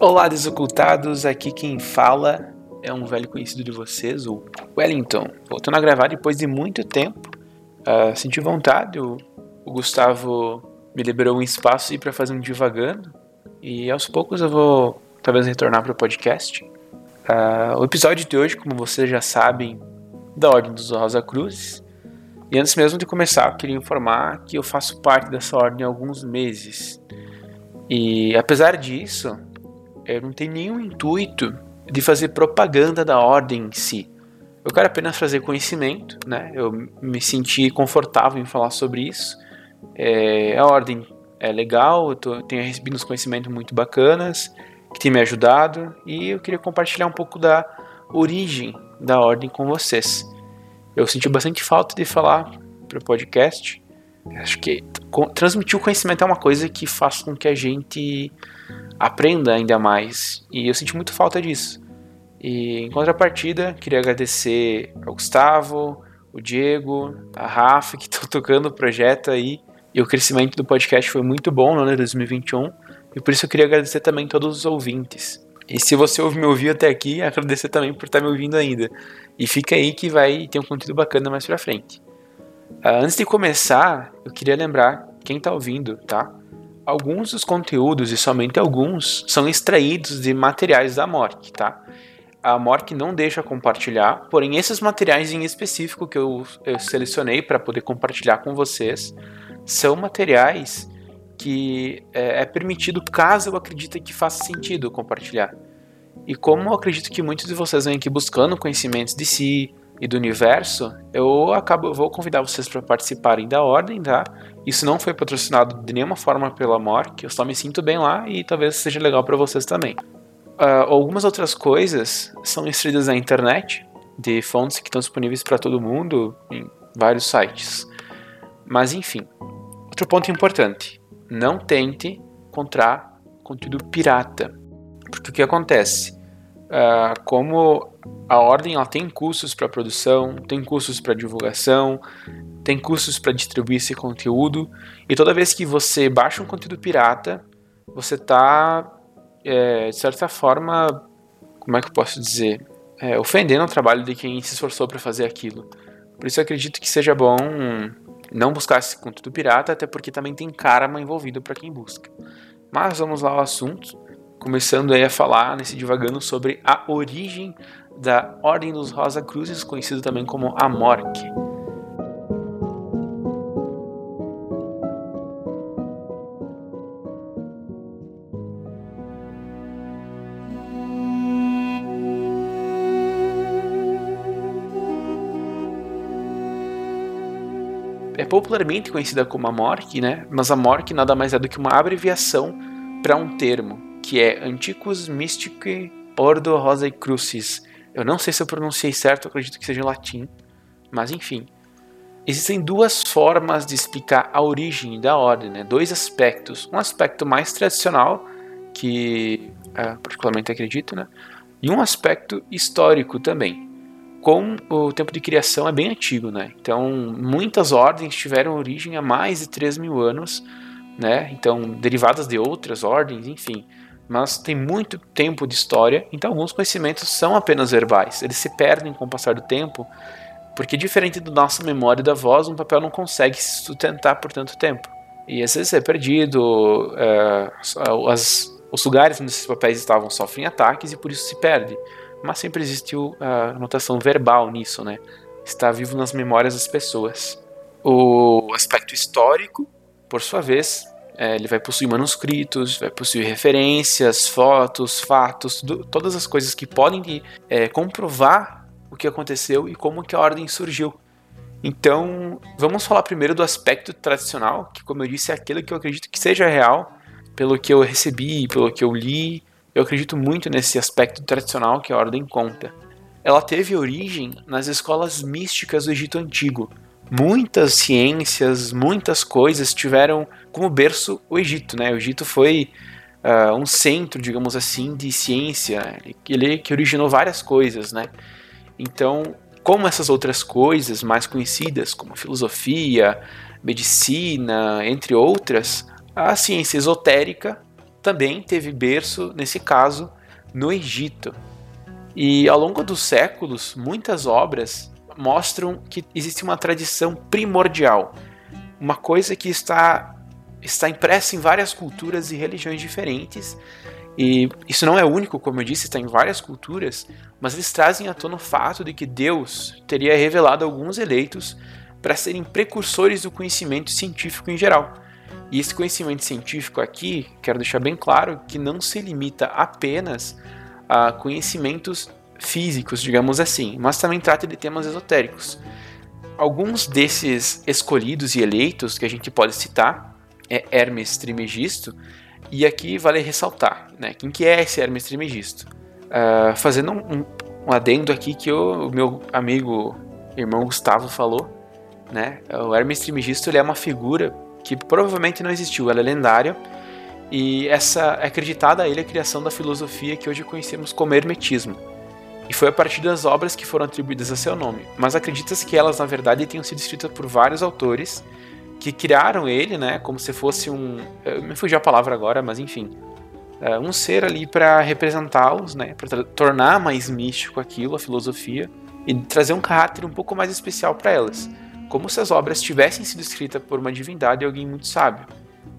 Olá, desocultados! Aqui quem fala é um velho conhecido de vocês, o Wellington. Voltando a gravar depois de muito tempo. Uh, senti vontade, o, o, Gustavo me liberou um espaço para fazer um divagando. E aos poucos eu vou talvez retornar para o podcast. Uh, o episódio de hoje, como vocês já sabem, da Ordem dos Rosa Cruzes. E antes mesmo de começar, eu queria informar que eu faço parte dessa ordem há alguns meses. E apesar disso, eu não tenho nenhum intuito de fazer propaganda da ordem em si. Eu quero apenas trazer conhecimento, né? Eu me senti confortável em falar sobre isso. É, a ordem é legal, eu tô, tenho recebido uns conhecimentos muito bacanas que tem me ajudado e eu queria compartilhar um pouco da origem da ordem com vocês. Eu senti bastante falta de falar para o podcast. Acho que transmitir o conhecimento é uma coisa que faz com que a gente aprenda ainda mais. E eu senti muito falta disso. E em contrapartida, queria agradecer ao Gustavo, o Diego, a Rafa, que estão tocando o projeto aí. E o crescimento do podcast foi muito bom no ano de 2021. E por isso eu queria agradecer também todos os ouvintes. E se você me ouvir até aqui, agradecer também por estar me ouvindo ainda. E fica aí que vai ter um conteúdo bacana mais pra frente. Uh, antes de começar, eu queria lembrar quem está ouvindo, tá? Alguns dos conteúdos, e somente alguns, são extraídos de materiais da Mork, tá? A Mork não deixa compartilhar, porém esses materiais em específico que eu, eu selecionei para poder compartilhar com vocês são materiais que é, é, permitido caso eu acredite que faça sentido compartilhar. E como eu acredito que muitos de vocês vêm aqui buscando conhecimentos de si, e do universo, eu acabo, vou convidar vocês para participarem da ordem, tá? Isso não foi patrocinado de nenhuma forma pela Mork, eu só me sinto bem lá e talvez seja legal para vocês também. Uh, algumas outras coisas são extraídas na internet, de fontes que estão disponíveis para todo mundo em vários sites. Mas enfim, outro ponto importante: não tente encontrar conteúdo pirata, porque o que acontece? Uh, como a ordem ela tem custos para produção, tem custos para divulgação, tem custos para distribuir esse conteúdo, e toda vez que você baixa um conteúdo pirata, você está, é, de certa forma, como é que eu posso dizer, é, ofendendo o trabalho de quem se esforçou para fazer aquilo. Por isso eu acredito que seja bom não buscar esse conteúdo pirata, até porque também tem karma envolvido para quem busca. Mas vamos lá ao assunto começando aí a falar nesse divagando sobre a origem da Ordem dos Rosa Cruzes, conhecido também como a Morque. É popularmente conhecida como a Morque, né? Mas a Morque nada mais é do que uma abreviação para um termo, que é Anticus Mysticae Ordo Rosae Crucis. Eu não sei se eu pronunciei certo, acredito que seja em latim, mas enfim. Existem duas formas de explicar a origem da ordem, né? dois aspectos. Um aspecto mais tradicional, que é, particularmente acredito, né? e um aspecto histórico também. Com o tempo de criação é bem antigo, né? então muitas ordens tiveram origem há mais de 3 mil anos, né? então derivadas de outras ordens, enfim mas tem muito tempo de história, então alguns conhecimentos são apenas verbais, eles se perdem com o passar do tempo, porque diferente da nossa memória da voz, um papel não consegue se sustentar por tanto tempo. E às vezes é perdido, é, as, os lugares onde esses papéis estavam sofrem ataques e por isso se perde. Mas sempre existiu a notação verbal nisso, né? Está vivo nas memórias das pessoas. O aspecto histórico, por sua vez, é, ele vai possuir manuscritos, vai possuir referências, fotos, fatos, todas as coisas que podem é, comprovar o que aconteceu e como que a ordem surgiu. Então, vamos falar primeiro do aspecto tradicional, que como eu disse é aquilo que eu acredito que seja real, pelo que eu recebi, pelo que eu li, eu acredito muito nesse aspecto tradicional que a ordem conta. Ela teve origem nas escolas místicas do Egito Antigo, muitas ciências, muitas coisas tiveram como berço o Egito, né? O Egito foi uh, um centro, digamos assim, de ciência, ele que originou várias coisas, né? Então, como essas outras coisas mais conhecidas, como filosofia, medicina, entre outras, a ciência esotérica também teve berço, nesse caso, no Egito. E ao longo dos séculos, muitas obras mostram que existe uma tradição primordial, uma coisa que está, está impressa em várias culturas e religiões diferentes. E isso não é único, como eu disse, está em várias culturas, mas eles trazem à tona o fato de que Deus teria revelado alguns eleitos para serem precursores do conhecimento científico em geral. E esse conhecimento científico aqui, quero deixar bem claro que não se limita apenas a conhecimentos físicos, digamos assim, mas também trata de temas esotéricos. Alguns desses escolhidos e eleitos que a gente pode citar é Hermes Trimegisto, e aqui vale ressaltar, né, quem que é esse Hermes Trimegisto? Uh, fazendo um, um, adendo aqui que o, meu amigo irmão Gustavo falou, né, o Hermes Trimegisto ele é uma figura que provavelmente não existiu, ela é lendária e essa é acreditada a ele a criação da filosofia que hoje conhecemos como hermetismo. E foi a partir das obras que foram atribuídas a seu nome, mas acredita-se que elas na verdade tenham sido escritas por vários autores que criaram ele, né, como se fosse um, eu me fugiu a palavra agora, mas enfim, é, um ser ali para representá-los, né, para tornar mais místico aquilo, a filosofia, e trazer um caráter um pouco mais especial para elas como se as obras tivessem sido escritas por uma divindade e alguém muito sábio.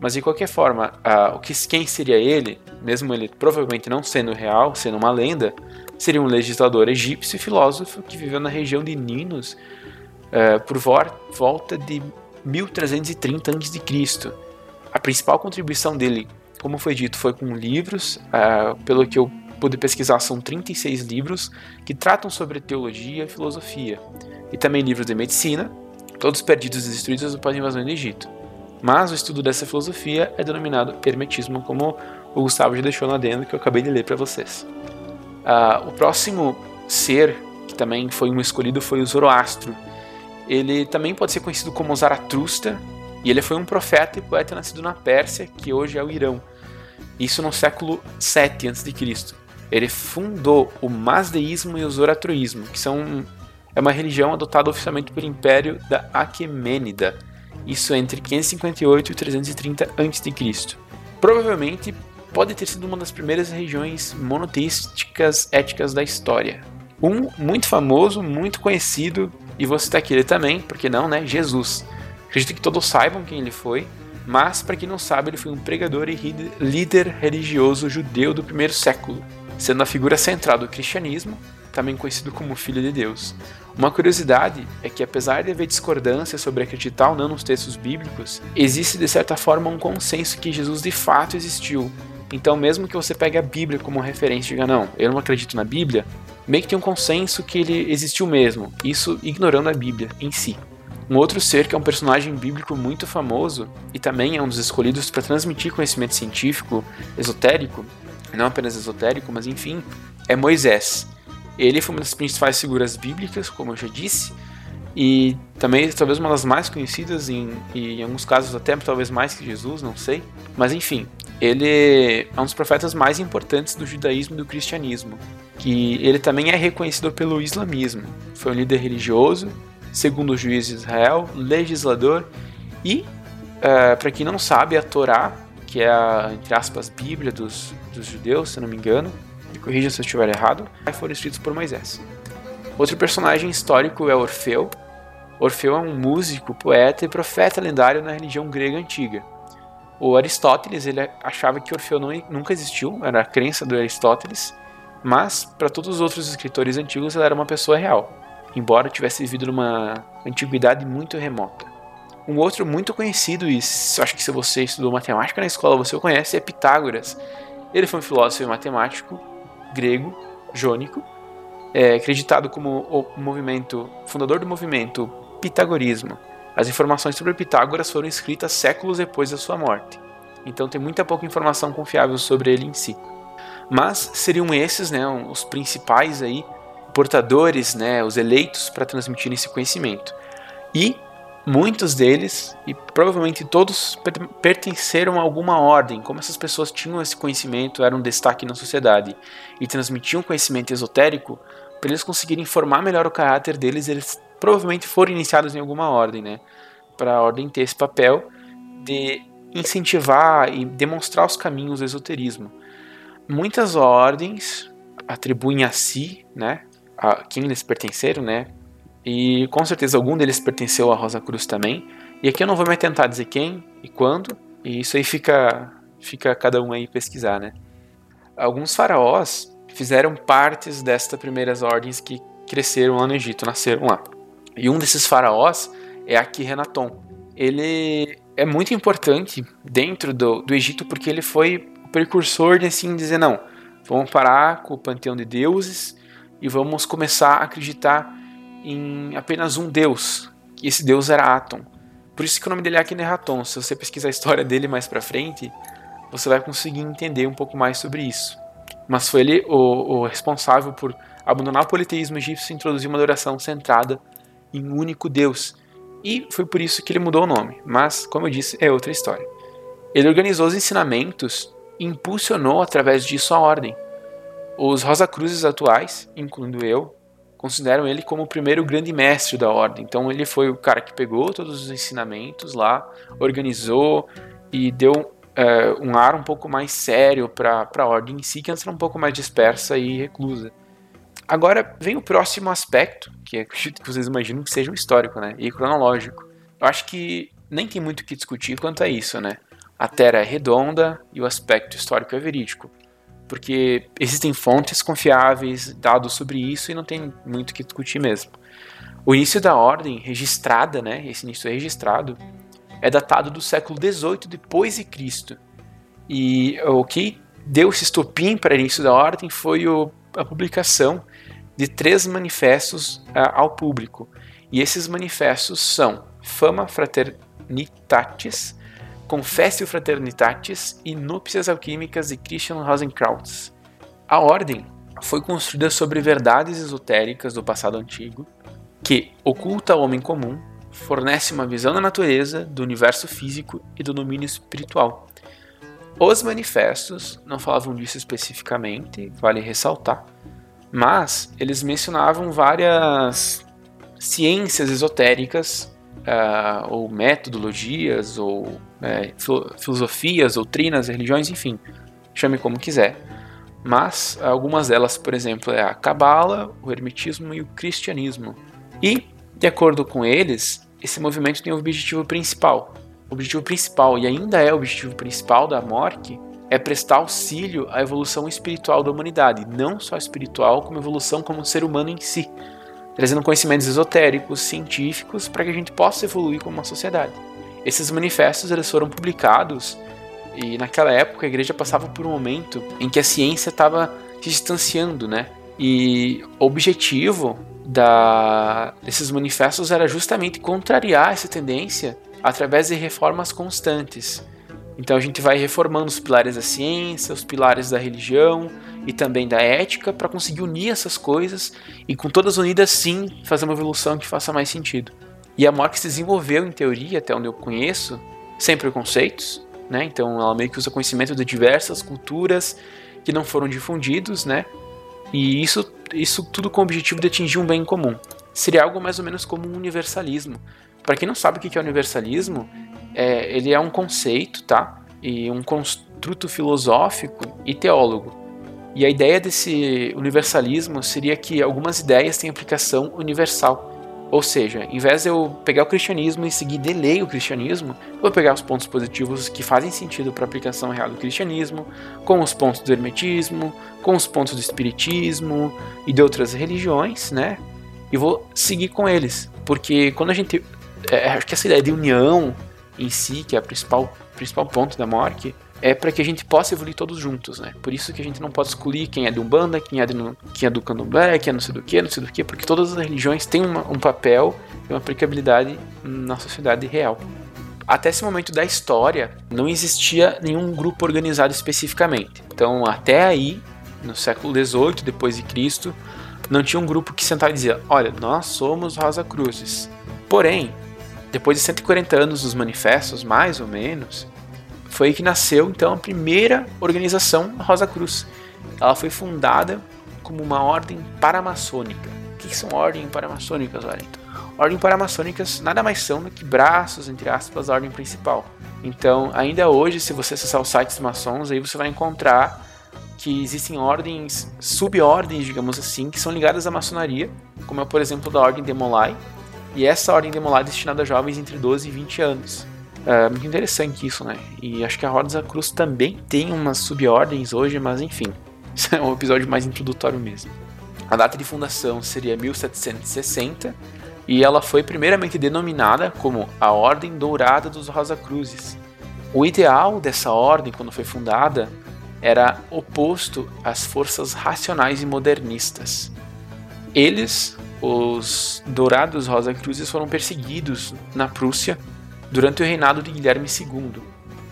Mas de qualquer forma, uh, o que, quem seria ele, mesmo ele provavelmente não sendo real, sendo uma lenda, seria um legislador egípcio e filósofo que viveu na região de Ninos uh, por volta de 1330 a.C. A principal contribuição dele, como foi dito, foi com livros, uh, pelo que eu pude pesquisar, são 36 livros que tratam sobre teologia e filosofia, e também livros de medicina, todos perdidos e destruídos após a invasão do Egito. Mas o estudo dessa filosofia é denominado hermetismo, como o Gustavo já deixou no adendo que eu acabei de ler para vocês. Uh, o próximo ser que também foi um escolhido foi o Zoroastro. Ele também pode ser conhecido como Zaratustra, e ele foi um profeta e poeta nascido na Pérsia, que hoje é o Irão. Isso no século 7 a.C. Ele fundou o Mazdeísmo e o Zoroastruísmo, que são é uma religião adotada oficialmente pelo Império da Aquemênida, isso entre 558 e 330 a.C. Provavelmente pode ter sido uma das primeiras regiões monoteísticas éticas da história. Um muito famoso, muito conhecido, e vou citar aqui ele também, porque não, né? Jesus. Acredito que todos saibam quem ele foi, mas para quem não sabe, ele foi um pregador e líder religioso judeu do primeiro século, sendo a figura central do cristianismo, também conhecido como Filho de Deus. Uma curiosidade é que, apesar de haver discordância sobre acreditar ou não nos textos bíblicos, existe de certa forma um consenso que Jesus de fato existiu. Então, mesmo que você pegue a Bíblia como referência e diga, não, eu não acredito na Bíblia, meio que tem um consenso que ele existiu mesmo, isso ignorando a Bíblia em si. Um outro ser que é um personagem bíblico muito famoso e também é um dos escolhidos para transmitir conhecimento científico esotérico, não apenas esotérico, mas enfim, é Moisés. Ele foi uma das principais figuras bíblicas, como eu já disse, e também talvez uma das mais conhecidas, em, em alguns casos até talvez mais que Jesus, não sei. Mas enfim, ele é um dos profetas mais importantes do judaísmo e do cristianismo, que ele também é reconhecido pelo islamismo. Foi um líder religioso, segundo o juiz de Israel, legislador e, uh, para quem não sabe, a Torá, que é a, entre aspas, Bíblia dos, dos judeus, se não me engano, me corrija se eu estiver errado, foram escritos por Moisés. Outro personagem histórico é Orfeu. Orfeu é um músico, poeta e profeta lendário na religião grega antiga. O Aristóteles ele achava que Orfeu não, nunca existiu, era a crença do Aristóteles, mas para todos os outros escritores antigos ele era uma pessoa real, embora tivesse vivido numa antiguidade muito remota. Um outro muito conhecido, e acho que se você estudou matemática na escola você o conhece, é Pitágoras. Ele foi um filósofo e matemático grego, jônico, é acreditado como o movimento fundador do movimento pitagorismo. As informações sobre Pitágoras foram escritas séculos depois da sua morte, então tem muita pouca informação confiável sobre ele em si. Mas seriam esses, né, os principais aí portadores, né, os eleitos para transmitir esse conhecimento. E Muitos deles, e provavelmente todos, pertenceram a alguma ordem, como essas pessoas tinham esse conhecimento, eram um destaque na sociedade e transmitiam conhecimento esotérico, para eles conseguirem formar melhor o caráter deles, eles provavelmente foram iniciados em alguma ordem, né? Para a ordem ter esse papel de incentivar e demonstrar os caminhos do esoterismo. Muitas ordens atribuem a si, né, a quem eles pertenceram, né, e com certeza algum deles pertenceu à Rosa Cruz também. E aqui eu não vou me tentar dizer quem e quando, e isso aí fica, fica cada um aí pesquisar, né. Alguns faraós fizeram partes destas primeiras ordens que cresceram lá no Egito, nasceram lá. E um desses faraós é Akhenaton. Ele é muito importante dentro do, do Egito porque ele foi o precursor de assim dizer não, vamos parar com o panteão de deuses e vamos começar a acreditar em apenas um deus. E esse deus era Aton. Por isso que o nome dele é Akhenaton. Se você pesquisar a história dele mais para frente, você vai conseguir entender um pouco mais sobre isso. Mas foi ele o, o responsável por abandonar o politeísmo egípcio e introduzir uma adoração centrada em um único Deus. E foi por isso que ele mudou o nome, mas, como eu disse, é outra história. Ele organizou os ensinamentos e impulsionou através disso a ordem. Os Rosacruzes atuais, incluindo eu, consideram ele como o primeiro grande mestre da ordem. Então ele foi o cara que pegou todos os ensinamentos lá, organizou e deu é, um ar um pouco mais sério para a ordem em si, que antes era um pouco mais dispersa e reclusa. Agora vem o próximo aspecto, que é que vocês imaginam que seja um histórico, né? E cronológico. Eu acho que nem tem muito o que discutir quanto a isso, né? A Terra é redonda e o aspecto histórico é verídico. Porque existem fontes confiáveis, dados sobre isso, e não tem muito que discutir mesmo. O início da ordem registrada, né? Esse início é registrado, é datado do século XVIII depois de Cristo. E o que deu esse estopim para o início da ordem foi o, a publicação de três manifestos uh, ao público. E esses manifestos são Fama Fraternitatis, Confessio Fraternitatis e Núpcias Alquímicas de Christian Rosenkrantz. A ordem foi construída sobre verdades esotéricas do passado antigo, que oculta ao homem comum, fornece uma visão da natureza, do universo físico e do domínio espiritual. Os manifestos não falavam disso especificamente, vale ressaltar, mas eles mencionavam várias ciências esotéricas, uh, ou metodologias, ou uh, filosofias, doutrinas, religiões, enfim, chame como quiser. Mas algumas delas, por exemplo, é a Cabala, o Hermetismo e o Cristianismo. E, de acordo com eles, esse movimento tem um objetivo principal. O objetivo principal, e ainda é o objetivo principal da Mork, é prestar auxílio à evolução espiritual da humanidade, não só espiritual, como evolução como ser humano em si, trazendo conhecimentos esotéricos, científicos, para que a gente possa evoluir como uma sociedade. Esses manifestos eles foram publicados e naquela época a igreja passava por um momento em que a ciência estava se distanciando, né? E o objetivo da, desses manifestos era justamente contrariar essa tendência através de reformas constantes. Então a gente vai reformando os pilares da ciência, os pilares da religião e também da ética para conseguir unir essas coisas e com todas unidas sim fazer uma evolução que faça mais sentido. E a Marx se desenvolveu em teoria, até onde eu conheço, sem preconceitos, né? Então ela meio que usa conhecimento de diversas culturas que não foram difundidos, né? E isso, isso tudo com o objetivo de atingir um bem comum. Seria algo mais ou menos como um universalismo. Para quem não sabe o que é universalismo, é, ele é um conceito, tá? E um construto filosófico e teólogo. E a ideia desse universalismo seria que algumas ideias têm aplicação universal. Ou seja, em vez de eu pegar o cristianismo e seguir de lei o cristianismo, vou pegar os pontos positivos que fazem sentido para a aplicação real do cristianismo, com os pontos do hermetismo, com os pontos do espiritismo e de outras religiões, né? E vou seguir com eles. Porque quando a gente. É, acho que essa ideia de união em si, que é o principal, principal ponto da Mork, é para que a gente possa evoluir todos juntos, né? Por isso que a gente não pode excluir quem é de Umbanda, quem é, de, quem é do Candomblé, quem é não sei do que, não sei do que, porque todas as religiões têm uma, um papel e uma aplicabilidade na sociedade real. Até esse momento da história, não existia nenhum grupo organizado especificamente. Então, até aí, no século XVIII, depois de Cristo, não tinha um grupo que sentava e dizia: Olha, nós somos Rosa Cruzes. Porém, depois de 140 anos dos manifestos, mais ou menos, foi que nasceu então a primeira organização Rosa Cruz. Ela foi fundada como uma ordem paramaçônica. O que são ordens paramaçônicas, Wellington? Ordens paramaçônicas nada mais são do que braços, entre aspas, da ordem principal. Então, ainda hoje, se você acessar os sites maçons, aí você vai encontrar que existem ordens, subordens, digamos assim, que são ligadas à maçonaria, como é, por exemplo, da Ordem de Molay. E essa Ordem de Molay é destinada a jovens entre 12 e 20 anos. Muito interessante isso, né? E acho que a Ordem da Cruz também tem umas subordens hoje, mas enfim, isso é um episódio mais introdutório mesmo. A data de fundação seria 1760 e ela foi primeiramente denominada como a Ordem Dourada dos Rosa Cruzes. O ideal dessa ordem, quando foi fundada, era oposto às forças racionais e modernistas. Eles, os Dourados Rosa Cruzes, foram perseguidos na Prússia durante o reinado de Guilherme II.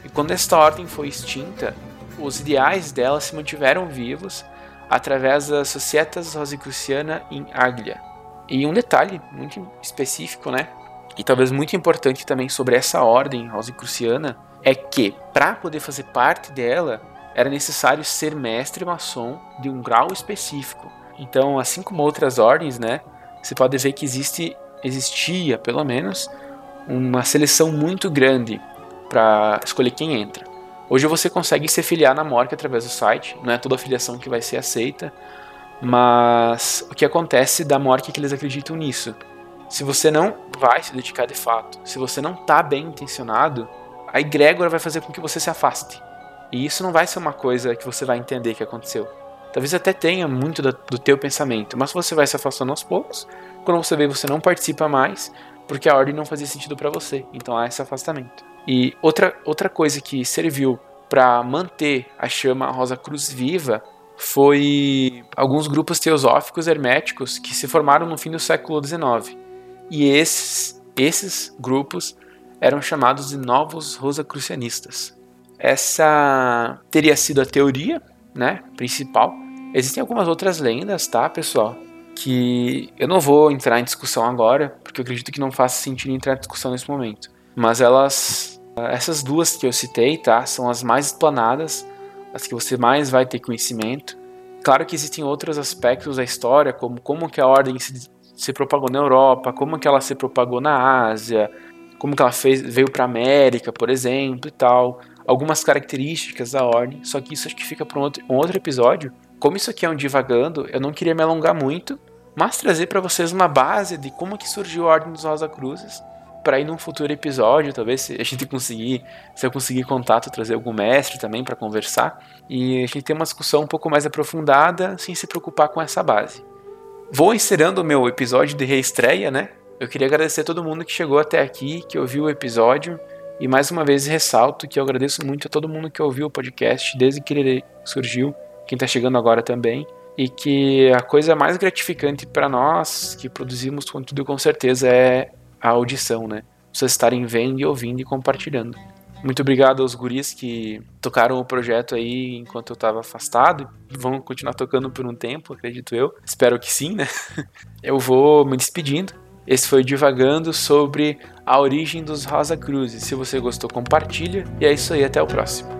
E quando esta ordem foi extinta, os ideais dela se mantiveram vivos através da Societas Rosicruciana em Aglia. E um detalhe muito específico, né? E talvez muito importante também sobre essa ordem rosicruciana é que para poder fazer parte dela era necessário ser mestre maçom de um grau específico. Então, assim como outras ordens, né, você pode ver que existe existia, pelo menos, uma seleção muito grande para escolher quem entra. Hoje você consegue se filiar na MORC através do site, não é toda afiliação que vai ser aceita, mas o que acontece da MORC é que eles acreditam nisso. Se você não vai se dedicar de fato, se você não está bem intencionado, a egrégora vai fazer com que você se afaste. E isso não vai ser uma coisa que você vai entender que aconteceu. Talvez até tenha muito do, do teu pensamento, mas você vai se afastando aos poucos. Quando você vê, você não participa mais, porque a ordem não fazia sentido para você. Então há esse afastamento. E outra, outra coisa que serviu para manter a chama Rosa Cruz viva foi alguns grupos teosóficos herméticos que se formaram no fim do século XIX. E esses, esses grupos eram chamados de novos rosacrucianistas. Essa teria sido a teoria né, principal. Existem algumas outras lendas, tá, pessoal? Que eu não vou entrar em discussão agora, porque eu acredito que não faça sentido entrar em discussão nesse momento. Mas elas, essas duas que eu citei, tá, são as mais explanadas as que você mais vai ter conhecimento. Claro que existem outros aspectos da história, como como que a ordem se, se propagou na Europa, como que ela se propagou na Ásia, como que ela fez, veio para América, por exemplo, e tal. Algumas características da ordem, só que isso acho que fica para um um outro episódio. Como isso aqui é um divagando, eu não queria me alongar muito, mas trazer para vocês uma base de como que surgiu a Ordem dos Rosa Cruzes para ir num futuro episódio, talvez se a gente conseguir, se eu conseguir contato, trazer algum mestre também para conversar e a gente ter uma discussão um pouco mais aprofundada, sem se preocupar com essa base. Vou encerrando o meu episódio de reestreia, né? Eu queria agradecer a todo mundo que chegou até aqui, que ouviu o episódio. E mais uma vez ressalto que eu agradeço muito a todo mundo que ouviu o podcast desde que ele surgiu, quem está chegando agora também. E que a coisa mais gratificante para nós que produzimos conteúdo com certeza é a audição, né? Vocês estarem vendo e ouvindo e compartilhando. Muito obrigado aos guris que tocaram o projeto aí enquanto eu estava afastado. Vão continuar tocando por um tempo, acredito eu. Espero que sim, né? Eu vou me despedindo. Esse foi Divagando sobre a origem dos Rosa Cruzes. Se você gostou, compartilha. E é isso aí, até o próximo.